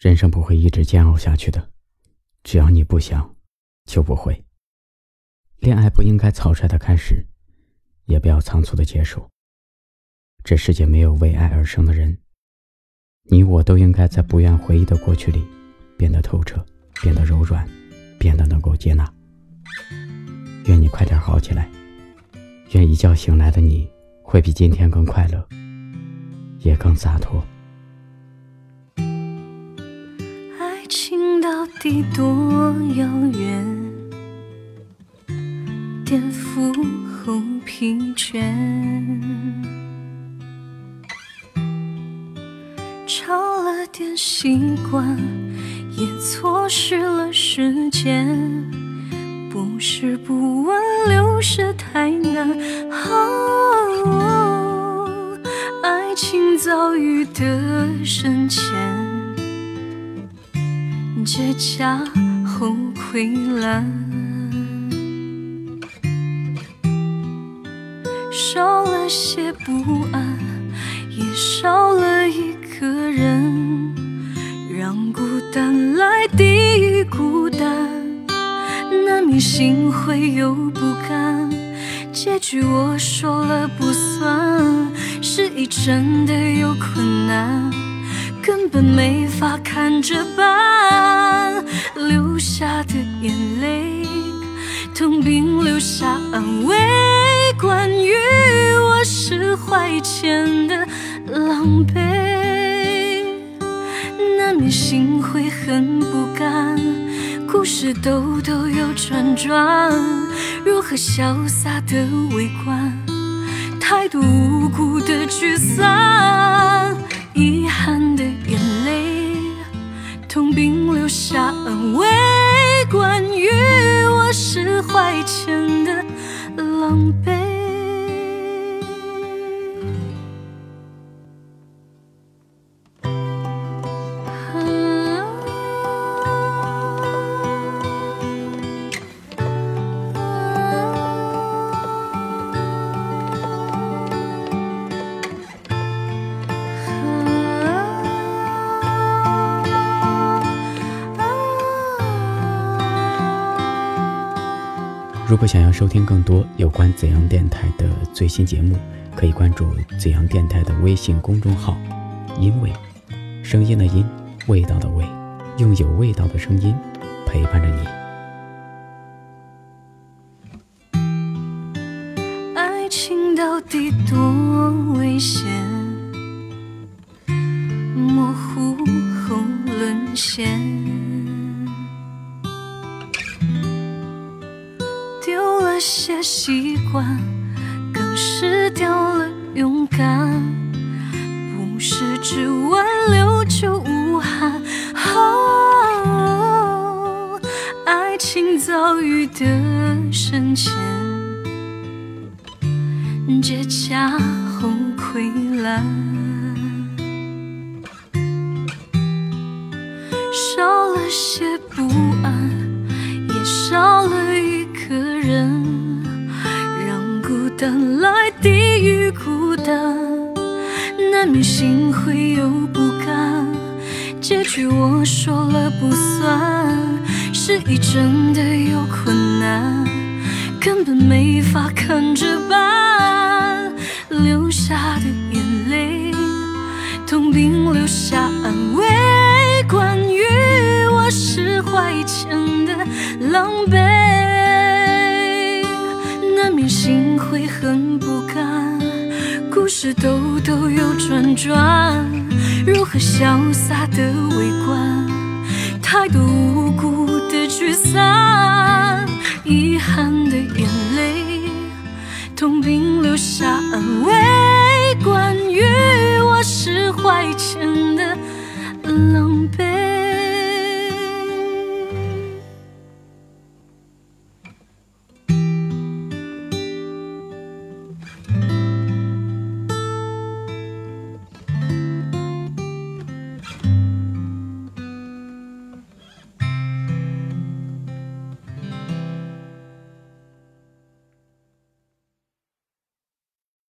人生不会一直煎熬下去的，只要你不想，就不会。恋爱不应该草率的开始，也不要仓促的结束。这世界没有为爱而生的人，你我都应该在不愿回忆的过去里，变得透彻，变得柔软，变得能够接纳。愿你快点好起来，愿一觉醒来的你会比今天更快乐，也更洒脱。到底多遥远，颠覆后疲倦，超了点习惯，也错失了时间，不是不问，流逝太难，爱情遭遇的深浅。结痂后溃烂，少了些不安，也少了一个人，让孤单来抵御孤单，难免心灰又不甘。结局我说了不算，是已真的有困难。根本没法看着办，流下的眼泪，痛并留下安慰。关于我释怀前的狼狈，难免心会很不甘。故事兜兜又转转，如何潇洒的围观？太多无辜的聚散。遗憾的，下安慰。关于我释怀前的狼狈。如果想要收听更多有关怎样电台的最新节目，可以关注怎样电台的微信公众号。因为，声音的音，味道的味，用有味道的声音陪伴着你。爱情到底多危险？模糊后沦陷。些习惯，更失掉了勇敢。不是只挽留就无憾，爱情遭遇的深浅，结痂后溃烂，少了些不安，等来地狱孤单，难免心灰又不甘。结局我说了不算，是已真的有困难，根本没法看着办。流下的眼泪，痛并留下安慰。关于我释怀前的狼狈。是兜兜又转转，如何潇洒的围观？太多无辜的聚散，遗憾的眼泪，痛并留下安慰。关于我释怀前的狼狈。